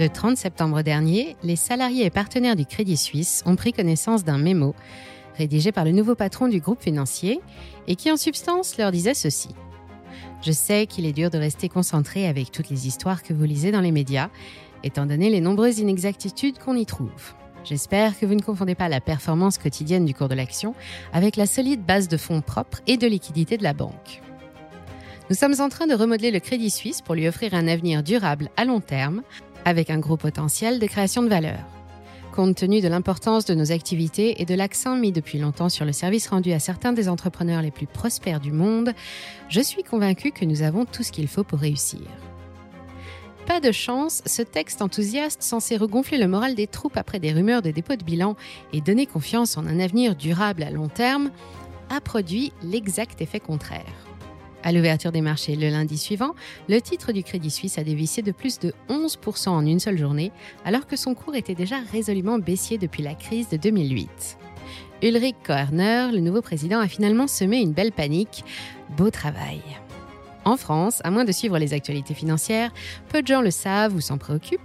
Le 30 septembre dernier, les salariés et partenaires du Crédit Suisse ont pris connaissance d'un mémo rédigé par le nouveau patron du groupe financier et qui en substance leur disait ceci. Je sais qu'il est dur de rester concentré avec toutes les histoires que vous lisez dans les médias, étant donné les nombreuses inexactitudes qu'on y trouve. J'espère que vous ne confondez pas la performance quotidienne du cours de l'action avec la solide base de fonds propres et de liquidité de la banque. Nous sommes en train de remodeler le Crédit Suisse pour lui offrir un avenir durable à long terme, avec un gros potentiel de création de valeur. Compte tenu de l'importance de nos activités et de l'accent mis depuis longtemps sur le service rendu à certains des entrepreneurs les plus prospères du monde, je suis convaincu que nous avons tout ce qu'il faut pour réussir. Pas de chance, ce texte enthousiaste censé regonfler le moral des troupes après des rumeurs de dépôt de bilan et donner confiance en un avenir durable à long terme a produit l'exact effet contraire. À l'ouverture des marchés le lundi suivant, le titre du Crédit Suisse a dévissé de plus de 11% en une seule journée, alors que son cours était déjà résolument baissier depuis la crise de 2008. Ulrich Koerner, le nouveau président, a finalement semé une belle panique. Beau travail. En France, à moins de suivre les actualités financières, peu de gens le savent ou s'en préoccupent,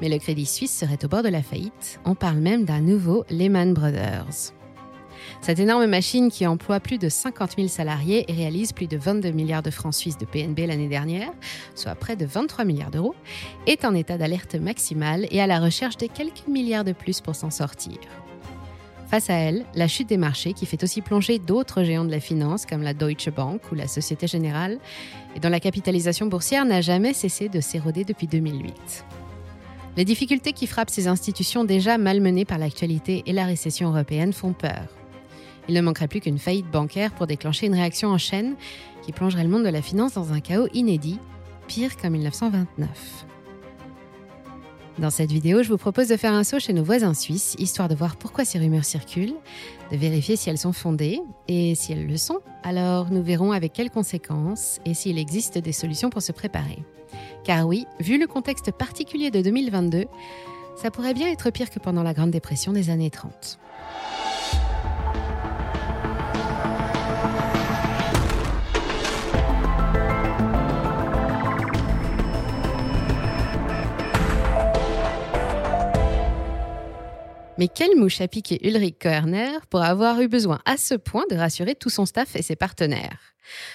mais le Crédit Suisse serait au bord de la faillite. On parle même d'un nouveau Lehman Brothers. Cette énorme machine qui emploie plus de 50 000 salariés et réalise plus de 22 milliards de francs suisses de PNB l'année dernière, soit près de 23 milliards d'euros, est en état d'alerte maximale et à la recherche de quelques milliards de plus pour s'en sortir. Face à elle, la chute des marchés qui fait aussi plonger d'autres géants de la finance comme la Deutsche Bank ou la Société Générale, et dont la capitalisation boursière n'a jamais cessé de s'éroder depuis 2008. Les difficultés qui frappent ces institutions déjà malmenées par l'actualité et la récession européenne font peur. Il ne manquerait plus qu'une faillite bancaire pour déclencher une réaction en chaîne qui plongerait le monde de la finance dans un chaos inédit, pire qu'en 1929. Dans cette vidéo, je vous propose de faire un saut chez nos voisins suisses, histoire de voir pourquoi ces rumeurs circulent, de vérifier si elles sont fondées, et si elles le sont, alors nous verrons avec quelles conséquences et s'il existe des solutions pour se préparer. Car oui, vu le contexte particulier de 2022, ça pourrait bien être pire que pendant la Grande Dépression des années 30. Mais quelle mouche a piqué Ulrich Koerner pour avoir eu besoin à ce point de rassurer tout son staff et ses partenaires?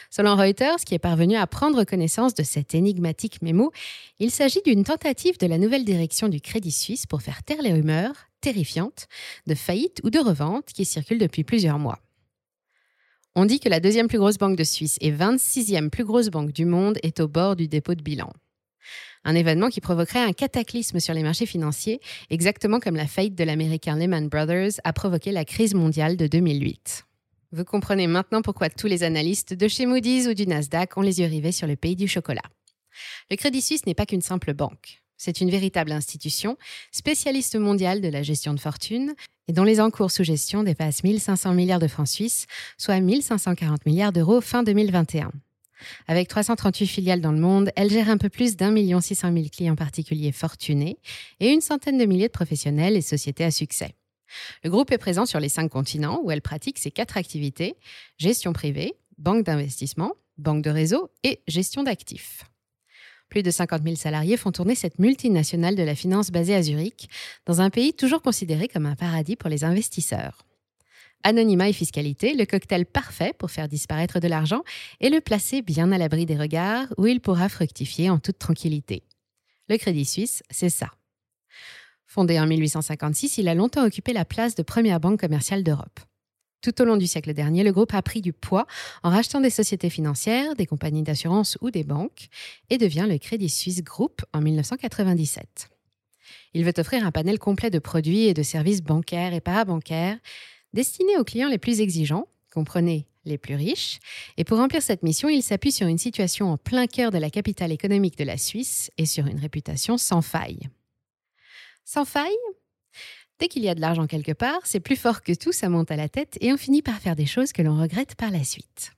Selon Reuters, qui est parvenu à prendre connaissance de cet énigmatique mémo, il s'agit d'une tentative de la nouvelle direction du Crédit Suisse pour faire taire les rumeurs, terrifiantes, de faillite ou de revente qui circulent depuis plusieurs mois. On dit que la deuxième plus grosse banque de Suisse et 26e plus grosse banque du monde est au bord du dépôt de bilan. Un événement qui provoquerait un cataclysme sur les marchés financiers, exactement comme la faillite de l'américain Lehman Brothers a provoqué la crise mondiale de 2008. Vous comprenez maintenant pourquoi tous les analystes de chez Moody's ou du Nasdaq ont les yeux rivés sur le pays du chocolat. Le Crédit Suisse n'est pas qu'une simple banque. C'est une véritable institution, spécialiste mondiale de la gestion de fortune, et dont les encours sous gestion dépassent 1500 milliards de francs suisses, soit 1540 milliards d'euros fin 2021. Avec 338 filiales dans le monde, elle gère un peu plus d'un million six cent mille clients particuliers fortunés et une centaine de milliers de professionnels et sociétés à succès. Le groupe est présent sur les cinq continents où elle pratique ses quatre activités gestion privée, banque d'investissement, banque de réseau et gestion d'actifs. Plus de 50 000 salariés font tourner cette multinationale de la finance basée à Zurich, dans un pays toujours considéré comme un paradis pour les investisseurs. Anonymat et fiscalité, le cocktail parfait pour faire disparaître de l'argent et le placer bien à l'abri des regards où il pourra fructifier en toute tranquillité. Le Crédit Suisse, c'est ça. Fondé en 1856, il a longtemps occupé la place de première banque commerciale d'Europe. Tout au long du siècle dernier, le groupe a pris du poids en rachetant des sociétés financières, des compagnies d'assurance ou des banques et devient le Crédit Suisse Group en 1997. Il veut offrir un panel complet de produits et de services bancaires et parabancaires destiné aux clients les plus exigeants, comprenez les plus riches, et pour remplir cette mission, il s'appuie sur une situation en plein cœur de la capitale économique de la Suisse et sur une réputation sans faille. Sans faille? Dès qu'il y a de l'argent quelque part, c'est plus fort que tout, ça monte à la tête et on finit par faire des choses que l'on regrette par la suite.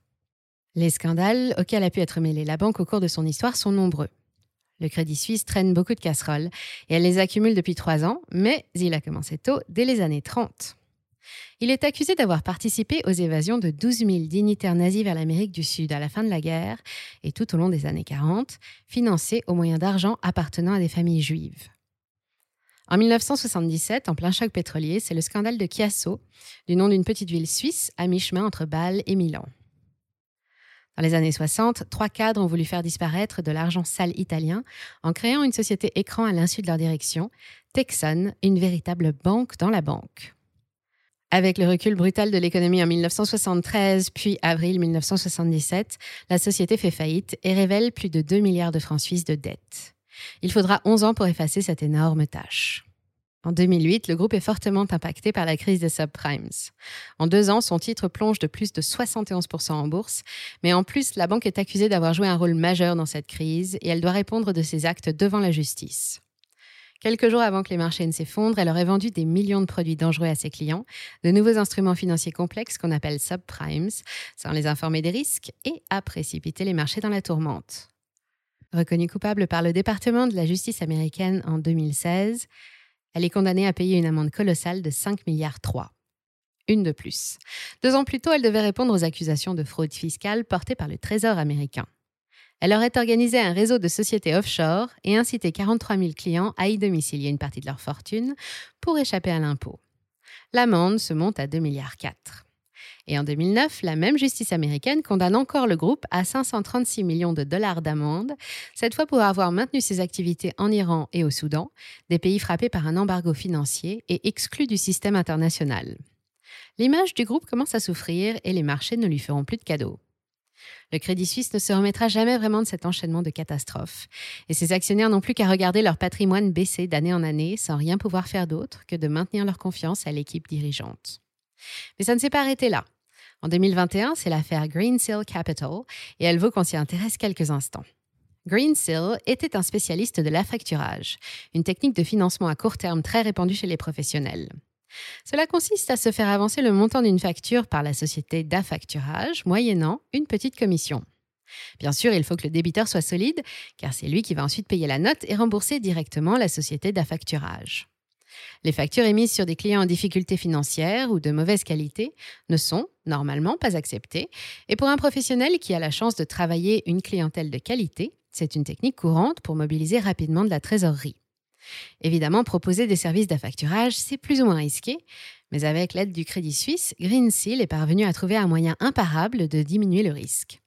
Les scandales auxquels a pu être mêlée la banque au cours de son histoire sont nombreux. Le Crédit Suisse traîne beaucoup de casseroles et elle les accumule depuis trois ans, mais il a commencé tôt, dès les années 30. Il est accusé d'avoir participé aux évasions de 12 000 dignitaires nazis vers l'Amérique du Sud à la fin de la guerre et tout au long des années 40, financées au moyen d'argent appartenant à des familles juives. En 1977, en plein choc pétrolier, c'est le scandale de Chiasso, du nom d'une petite ville suisse à mi-chemin entre Bâle et Milan. Dans les années 60, trois cadres ont voulu faire disparaître de l'argent sale italien en créant une société écran à l'insu de leur direction, Texan, une véritable banque dans la banque. Avec le recul brutal de l'économie en 1973 puis avril 1977, la société fait faillite et révèle plus de 2 milliards de francs suisses de dettes. Il faudra 11 ans pour effacer cette énorme tâche. En 2008, le groupe est fortement impacté par la crise des subprimes. En deux ans, son titre plonge de plus de 71% en bourse, mais en plus, la banque est accusée d'avoir joué un rôle majeur dans cette crise et elle doit répondre de ses actes devant la justice. Quelques jours avant que les marchés ne s'effondrent, elle aurait vendu des millions de produits dangereux à ses clients, de nouveaux instruments financiers complexes qu'on appelle subprimes, sans les informer des risques, et a précipité les marchés dans la tourmente. Reconnue coupable par le département de la justice américaine en 2016, elle est condamnée à payer une amende colossale de 5 milliards 3. Une de plus. Deux ans plus tôt, elle devait répondre aux accusations de fraude fiscale portées par le Trésor américain. Elle aurait organisé un réseau de sociétés offshore et incité 43 000 clients à y domicilier une partie de leur fortune pour échapper à l'impôt. L'amende se monte à 2 milliards 4. Et en 2009, la même justice américaine condamne encore le groupe à 536 millions de dollars d'amende, cette fois pour avoir maintenu ses activités en Iran et au Soudan, des pays frappés par un embargo financier et exclus du système international. L'image du groupe commence à souffrir et les marchés ne lui feront plus de cadeaux. Le Crédit Suisse ne se remettra jamais vraiment de cet enchaînement de catastrophes. Et ses actionnaires n'ont plus qu'à regarder leur patrimoine baisser d'année en année sans rien pouvoir faire d'autre que de maintenir leur confiance à l'équipe dirigeante. Mais ça ne s'est pas arrêté là. En 2021, c'est l'affaire Greensill Capital et elle vaut qu'on s'y intéresse quelques instants. Greensill était un spécialiste de l'affacturage, une technique de financement à court terme très répandue chez les professionnels. Cela consiste à se faire avancer le montant d'une facture par la société d'affacturage, moyennant une petite commission. Bien sûr, il faut que le débiteur soit solide, car c'est lui qui va ensuite payer la note et rembourser directement la société d'affacturage. Les factures émises sur des clients en difficulté financière ou de mauvaise qualité ne sont normalement pas acceptées, et pour un professionnel qui a la chance de travailler une clientèle de qualité, c'est une technique courante pour mobiliser rapidement de la trésorerie. Évidemment, proposer des services d'affacturage, c'est plus ou moins risqué, mais avec l'aide du Crédit Suisse, Greensill est parvenu à trouver un moyen imparable de diminuer le risque.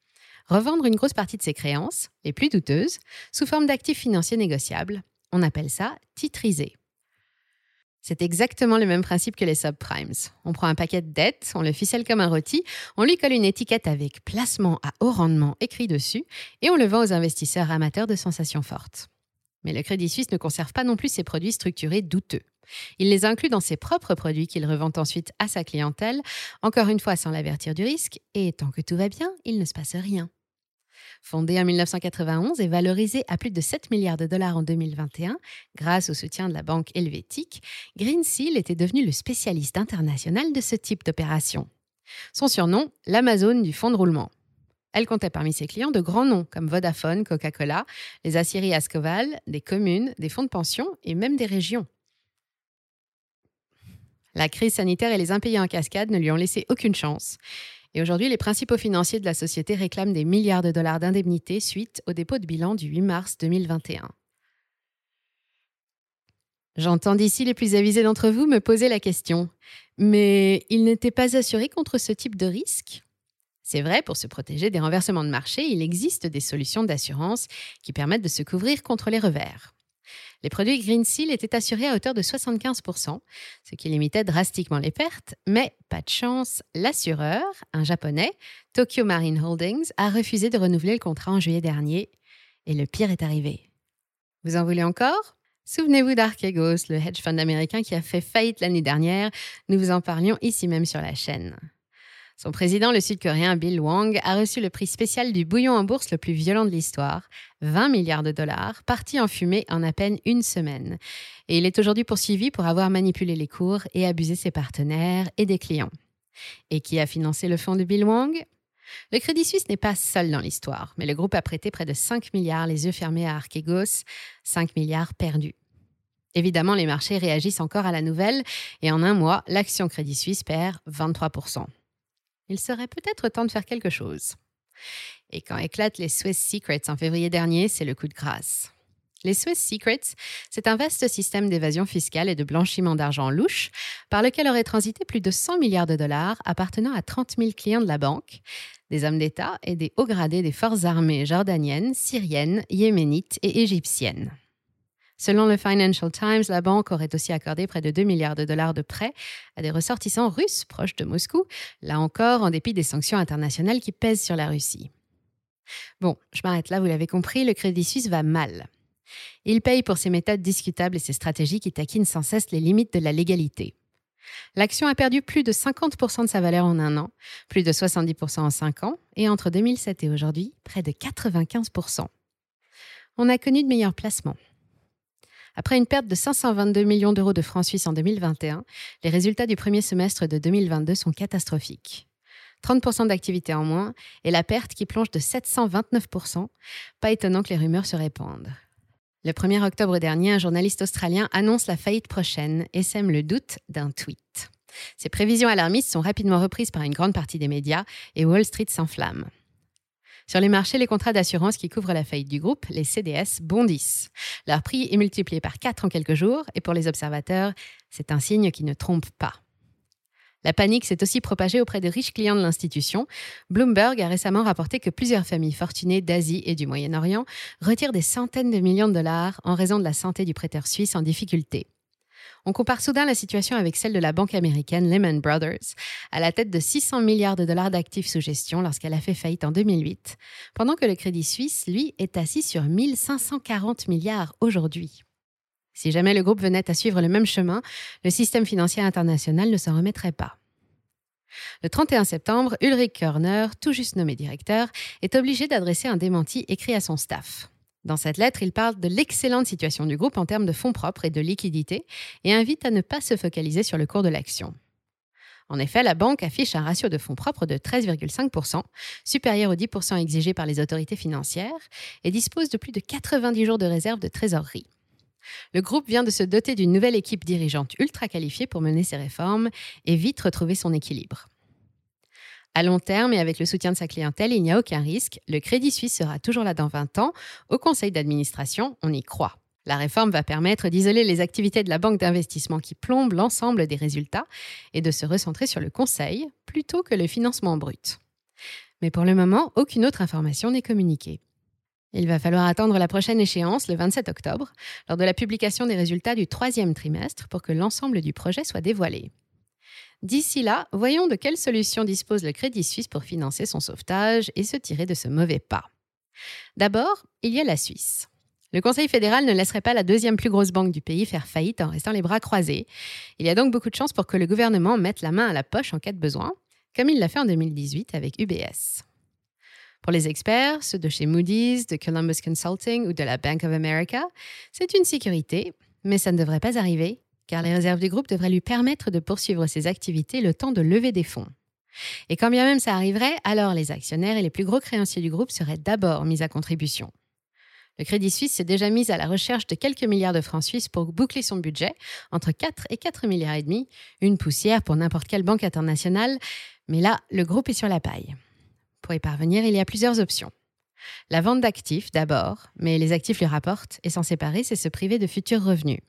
Revendre une grosse partie de ses créances, les plus douteuses, sous forme d'actifs financiers négociables. On appelle ça titriser. C'est exactement le même principe que les subprimes. On prend un paquet de dettes, on le ficelle comme un rôti, on lui colle une étiquette avec placement à haut rendement écrit dessus et on le vend aux investisseurs amateurs de sensations fortes. Mais le Crédit Suisse ne conserve pas non plus ses produits structurés douteux. Il les inclut dans ses propres produits qu'il revend ensuite à sa clientèle, encore une fois sans l'avertir du risque, et tant que tout va bien, il ne se passe rien. Fondé en 1991 et valorisé à plus de 7 milliards de dollars en 2021 grâce au soutien de la banque helvétique, Greensill était devenu le spécialiste international de ce type d'opération. Son surnom, l'Amazon du fonds de roulement. Elle comptait parmi ses clients de grands noms comme Vodafone, Coca-Cola, les aciéries Ascoval, des communes, des fonds de pension et même des régions. La crise sanitaire et les impayés en cascade ne lui ont laissé aucune chance. Et aujourd'hui, les principaux financiers de la société réclament des milliards de dollars d'indemnités suite au dépôt de bilan du 8 mars 2021. J'entends d'ici les plus avisés d'entre vous me poser la question. Mais ils n'étaient pas assurés contre ce type de risque? C'est vrai, pour se protéger des renversements de marché, il existe des solutions d'assurance qui permettent de se couvrir contre les revers. Les produits Green Seal étaient assurés à hauteur de 75%, ce qui limitait drastiquement les pertes, mais pas de chance, l'assureur, un japonais, Tokyo Marine Holdings, a refusé de renouveler le contrat en juillet dernier, et le pire est arrivé. Vous en voulez encore? Souvenez-vous d'Archegos, le hedge fund américain qui a fait faillite l'année dernière, nous vous en parlions ici même sur la chaîne. Son président, le sud-coréen Bill Wang, a reçu le prix spécial du bouillon en bourse le plus violent de l'histoire, 20 milliards de dollars, parti en fumée en à peine une semaine. Et il est aujourd'hui poursuivi pour avoir manipulé les cours et abusé ses partenaires et des clients. Et qui a financé le fonds de Bill Wang? Le Crédit Suisse n'est pas seul dans l'histoire, mais le groupe a prêté près de 5 milliards les yeux fermés à Archegos, 5 milliards perdus. Évidemment, les marchés réagissent encore à la nouvelle et en un mois, l'action Crédit Suisse perd 23 il serait peut-être temps de faire quelque chose. Et quand éclatent les Swiss Secrets en février dernier, c'est le coup de grâce. Les Swiss Secrets, c'est un vaste système d'évasion fiscale et de blanchiment d'argent louche par lequel auraient transité plus de 100 milliards de dollars appartenant à 30 000 clients de la banque, des hommes d'État et des hauts gradés des forces armées jordaniennes, syriennes, yéménites et égyptiennes. Selon le Financial Times, la banque aurait aussi accordé près de 2 milliards de dollars de prêts à des ressortissants russes proches de Moscou, là encore en dépit des sanctions internationales qui pèsent sur la Russie. Bon, je m'arrête là, vous l'avez compris, le Crédit Suisse va mal. Il paye pour ses méthodes discutables et ses stratégies qui taquinent sans cesse les limites de la légalité. L'action a perdu plus de 50% de sa valeur en un an, plus de 70% en cinq ans, et entre 2007 et aujourd'hui, près de 95%. On a connu de meilleurs placements. Après une perte de 522 millions d'euros de francs suisses en 2021, les résultats du premier semestre de 2022 sont catastrophiques. 30% d'activité en moins et la perte qui plonge de 729%. Pas étonnant que les rumeurs se répandent. Le 1er octobre dernier, un journaliste australien annonce la faillite prochaine et sème le doute d'un tweet. Ces prévisions alarmistes sont rapidement reprises par une grande partie des médias et Wall Street s'enflamme. Sur les marchés, les contrats d'assurance qui couvrent la faillite du groupe, les CDS, bondissent. Leur prix est multiplié par 4 en quelques jours et pour les observateurs, c'est un signe qui ne trompe pas. La panique s'est aussi propagée auprès de riches clients de l'institution. Bloomberg a récemment rapporté que plusieurs familles fortunées d'Asie et du Moyen-Orient retirent des centaines de millions de dollars en raison de la santé du prêteur suisse en difficulté. On compare soudain la situation avec celle de la banque américaine Lehman Brothers, à la tête de 600 milliards de dollars d'actifs sous gestion lorsqu'elle a fait faillite en 2008, pendant que le Crédit Suisse, lui, est assis sur 1540 milliards aujourd'hui. Si jamais le groupe venait à suivre le même chemin, le système financier international ne s'en remettrait pas. Le 31 septembre, Ulrich Körner, tout juste nommé directeur, est obligé d'adresser un démenti écrit à son staff. Dans cette lettre, il parle de l'excellente situation du groupe en termes de fonds propres et de liquidités et invite à ne pas se focaliser sur le cours de l'action. En effet, la banque affiche un ratio de fonds propres de 13,5%, supérieur aux 10% exigés par les autorités financières, et dispose de plus de 90 jours de réserve de trésorerie. Le groupe vient de se doter d'une nouvelle équipe dirigeante ultra qualifiée pour mener ses réformes et vite retrouver son équilibre. À long terme et avec le soutien de sa clientèle, il n'y a aucun risque. Le Crédit Suisse sera toujours là dans 20 ans. Au conseil d'administration, on y croit. La réforme va permettre d'isoler les activités de la banque d'investissement qui plombent l'ensemble des résultats et de se recentrer sur le conseil plutôt que le financement brut. Mais pour le moment, aucune autre information n'est communiquée. Il va falloir attendre la prochaine échéance, le 27 octobre, lors de la publication des résultats du troisième trimestre pour que l'ensemble du projet soit dévoilé. D'ici là, voyons de quelles solutions dispose le Crédit Suisse pour financer son sauvetage et se tirer de ce mauvais pas. D'abord, il y a la Suisse. Le Conseil fédéral ne laisserait pas la deuxième plus grosse banque du pays faire faillite en restant les bras croisés. Il y a donc beaucoup de chances pour que le gouvernement mette la main à la poche en cas de besoin, comme il l'a fait en 2018 avec UBS. Pour les experts, ceux de chez Moody's, de Columbus Consulting ou de la Bank of America, c'est une sécurité, mais ça ne devrait pas arriver, car les réserves du groupe devraient lui permettre de poursuivre ses activités le temps de lever des fonds. Et quand bien même ça arriverait, alors les actionnaires et les plus gros créanciers du groupe seraient d'abord mis à contribution. Le Crédit Suisse s'est déjà mis à la recherche de quelques milliards de francs suisses pour boucler son budget, entre 4 et 4 milliards et demi, une poussière pour n'importe quelle banque internationale, mais là, le groupe est sur la paille. Pour y parvenir, il y a plusieurs options. La vente d'actifs d'abord, mais les actifs lui rapportent et s'en séparer, c'est se priver de futurs revenus.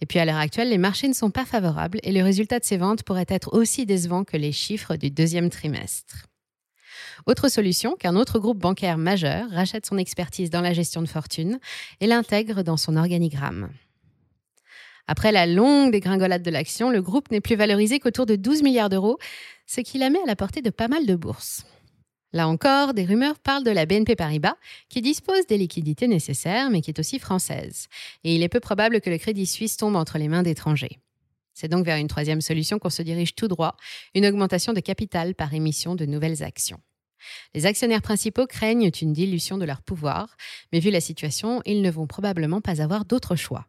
Et puis à l'heure actuelle, les marchés ne sont pas favorables et le résultat de ces ventes pourrait être aussi décevant que les chiffres du deuxième trimestre. Autre solution, qu'un autre groupe bancaire majeur rachète son expertise dans la gestion de fortune et l'intègre dans son organigramme. Après la longue dégringolade de l'action, le groupe n'est plus valorisé qu'autour de 12 milliards d'euros, ce qui la met à la portée de pas mal de bourses. Là encore, des rumeurs parlent de la BNP Paribas, qui dispose des liquidités nécessaires, mais qui est aussi française. Et il est peu probable que le Crédit Suisse tombe entre les mains d'étrangers. C'est donc vers une troisième solution qu'on se dirige tout droit, une augmentation de capital par émission de nouvelles actions. Les actionnaires principaux craignent une dilution de leur pouvoir, mais vu la situation, ils ne vont probablement pas avoir d'autre choix.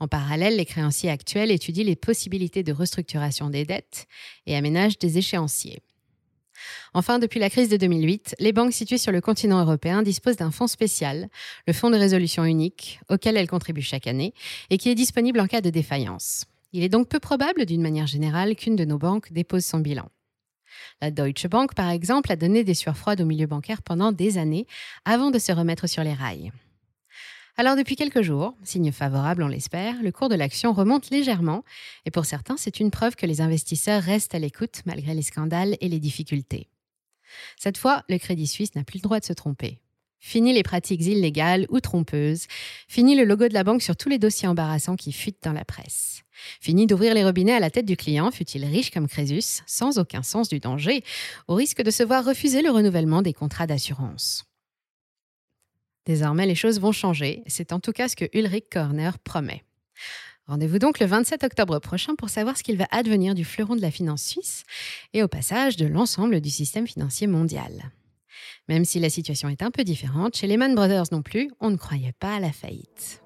En parallèle, les créanciers actuels étudient les possibilités de restructuration des dettes et aménagent des échéanciers. Enfin, depuis la crise de 2008, les banques situées sur le continent européen disposent d'un fonds spécial, le Fonds de résolution unique, auquel elles contribuent chaque année, et qui est disponible en cas de défaillance. Il est donc peu probable, d'une manière générale, qu'une de nos banques dépose son bilan. La Deutsche Bank, par exemple, a donné des sueurs froides au milieu bancaire pendant des années avant de se remettre sur les rails. Alors depuis quelques jours, signe favorable on l'espère, le cours de l'action remonte légèrement et pour certains c'est une preuve que les investisseurs restent à l'écoute malgré les scandales et les difficultés. Cette fois, le Crédit Suisse n'a plus le droit de se tromper. Fini les pratiques illégales ou trompeuses. Fini le logo de la banque sur tous les dossiers embarrassants qui fuitent dans la presse. Fini d'ouvrir les robinets à la tête du client, fut-il riche comme Crésus, sans aucun sens du danger, au risque de se voir refuser le renouvellement des contrats d'assurance. Désormais, les choses vont changer. C'est en tout cas ce que Ulrich Körner promet. Rendez-vous donc le 27 octobre prochain pour savoir ce qu'il va advenir du fleuron de la finance suisse et au passage de l'ensemble du système financier mondial. Même si la situation est un peu différente, chez Lehman Brothers non plus, on ne croyait pas à la faillite.